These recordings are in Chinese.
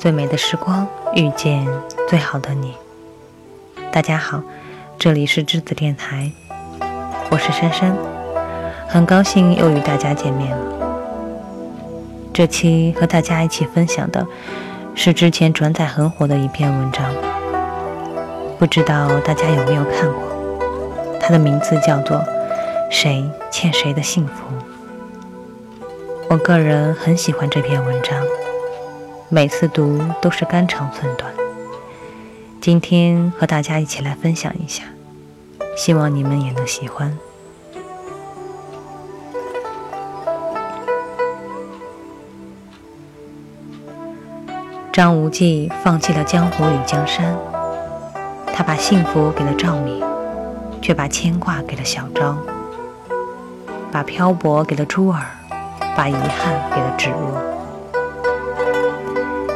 最美的时光，遇见最好的你。大家好，这里是栀子电台，我是珊珊，很高兴又与大家见面了。这期和大家一起分享的是之前转载很火的一篇文章，不知道大家有没有看过？它的名字叫做《谁欠谁的幸福》。我个人很喜欢这篇文章。每次读都是肝肠寸断。今天和大家一起来分享一下，希望你们也能喜欢。张无忌放弃了江湖与江山，他把幸福给了赵敏，却把牵挂给了小昭，把漂泊给了珠儿，把遗憾给了芷若。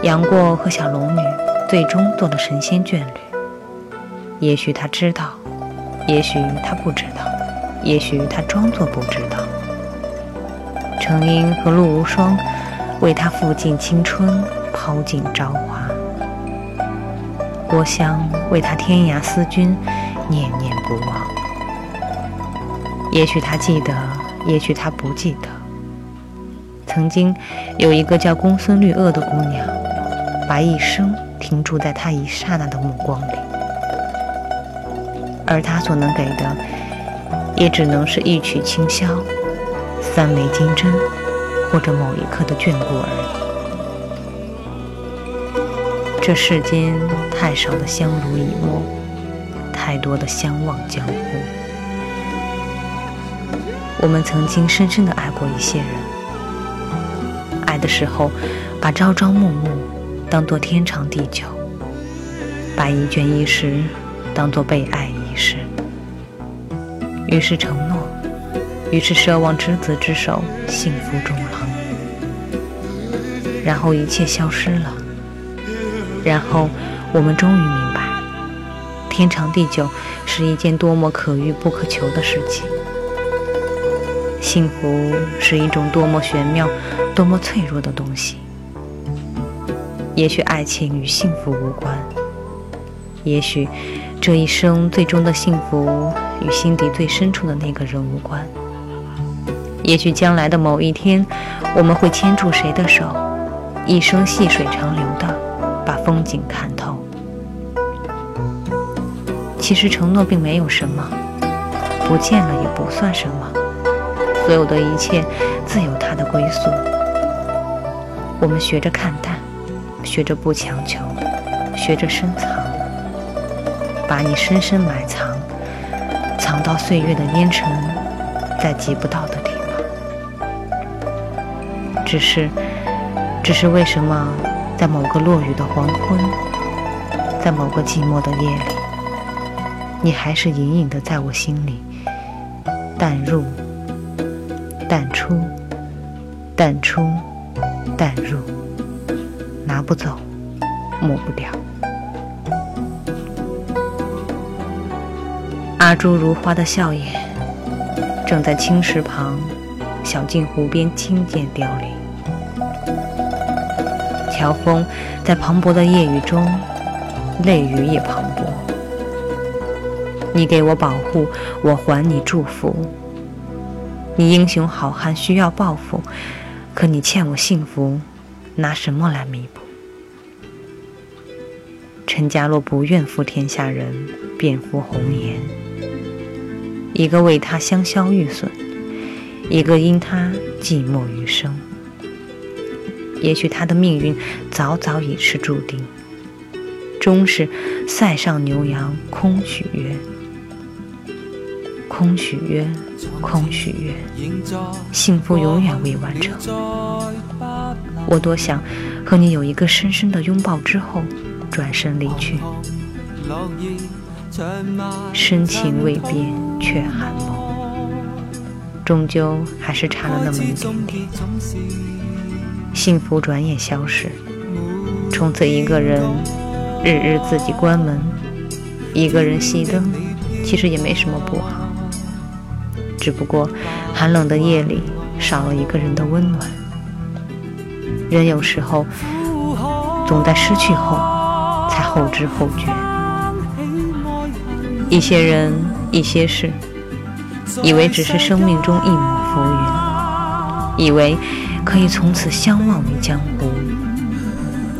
杨过和小龙女最终做了神仙眷侣。也许他知道，也许他不知道，也许他装作不知道。程英和陆无双为他付尽青春，抛尽朝华。郭襄为他天涯思君，念念不忘。也许他记得，也许他不记得。曾经有一个叫公孙绿萼的姑娘。把一生停驻在他一刹那的目光里，而他所能给的，也只能是一曲清箫、三枚金针，或者某一刻的眷顾而已。这世间太少的相濡以沫，太多的相忘江湖。我们曾经深深的爱过一些人，爱的时候，把朝朝暮暮。当做天长地久，把一卷一时当做被爱一世，于是承诺，于是奢望执子之手，幸福终老。然后一切消失了，然后我们终于明白，天长地久是一件多么可遇不可求的事情，幸福是一种多么玄妙、多么脆弱的东西。也许爱情与幸福无关，也许这一生最终的幸福与心底最深处的那个人无关，也许将来的某一天，我们会牵住谁的手，一生细水长流的把风景看透。其实承诺并没有什么，不见了也不算什么，所有的一切自有它的归宿。我们学着看淡。学着不强求，学着深藏，把你深深埋藏，藏到岁月的烟尘再及不到的地方。只是，只是为什么在某个落雨的黄昏，在某个寂寞的夜里，你还是隐隐的在我心里淡入、淡出、淡出、淡入。拿不走，抹不掉。阿朱如花的笑颜，正在青石旁，小径湖边轻渐凋零。乔峰在磅礴的夜雨中，泪雨也磅礴。你给我保护，我还你祝福。你英雄好汉需要报复，可你欠我幸福。拿什么来弥补？陈家洛不愿负天下人，便负红颜。一个为他香消玉损，一个因他寂寞余生。也许他的命运早早已是注定，终是塞上牛羊空许约，空许约，空许约，幸福永远未完成。我多想和你有一个深深的拥抱，之后转身离去。深情未变，却寒梦，终究还是差了那么一点点。幸福转眼消失，从此一个人日日自己关门，一个人熄灯，其实也没什么不好。只不过寒冷的夜里少了一个人的温暖。人有时候总在失去后才后知后觉。一些人，一些事，以为只是生命中一抹浮云，以为可以从此相忘于江湖，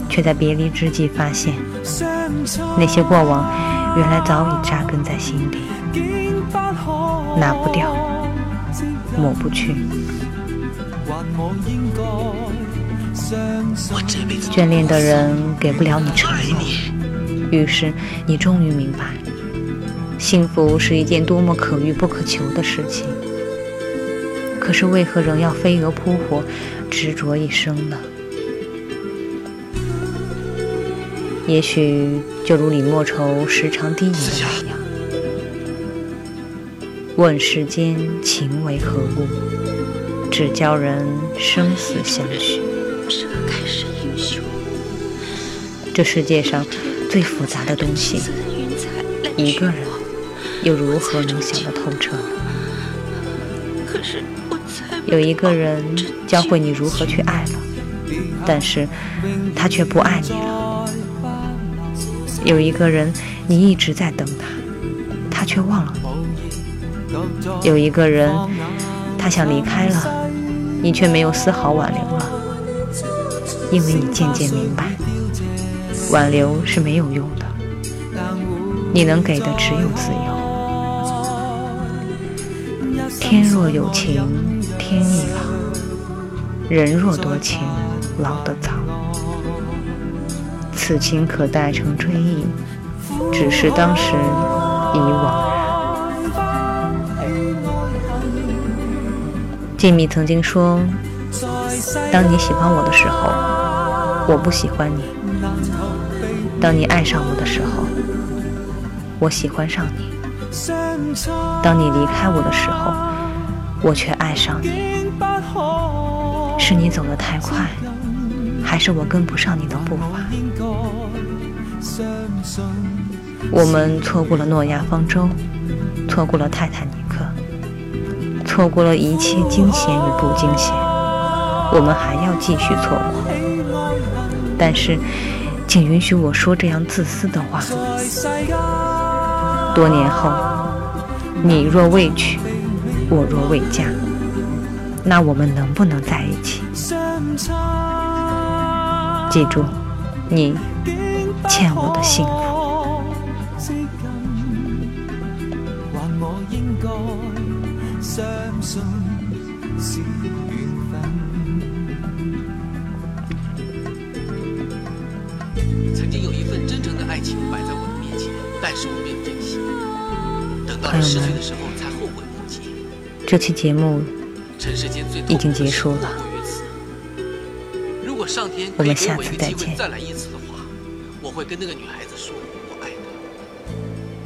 却在别离之际发现，那些过往原来早已扎根在心底，拿不掉，抹不去。眷恋的人给不了你承诺，于是你终于明白。幸福是一件多么可遇不可求的事情，可是为何仍要飞蛾扑火，执着一生呢？也许就如李莫愁时常低吟的那样：“问世间情为何物，只教人生死相许。”这世界上最复杂的东西，一个人。又如何能想得透彻？有一个人教会你如何去爱了，但是他却不爱你了。有一个人你一直在等他，他却忘了你。有一个人他想离开了，你却没有丝毫挽留了，因为你渐渐明白，挽留是没有用的，你能给的只有自由。天若有情天亦老，人若多情老得早。此情可待成追忆，只是当时已惘然。静谧曾经说：“当你喜欢我的时候，我不喜欢你；当你爱上我的时候，我喜欢上你；当你离开我的时候。”我却爱上你，是你走得太快，还是我跟不上你的步伐？我们错过了诺亚方舟，错过了泰坦尼克，错过了一切惊险与不惊险，我们还要继续错过。但是，请允许我说这样自私的话：多年后，你若未娶。我若未嫁，那我们能不能在一起？记住，你欠我的幸福。情摆在我的面前，但是我没有珍惜。等到了失去的时候，才后悔。这期节目已经结束了，如果上天我们下次再见。再来一次的话，我会跟那个女孩子说我爱她。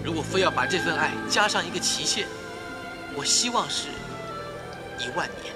如果非要把这份爱加上一个期限，我希望是一万年。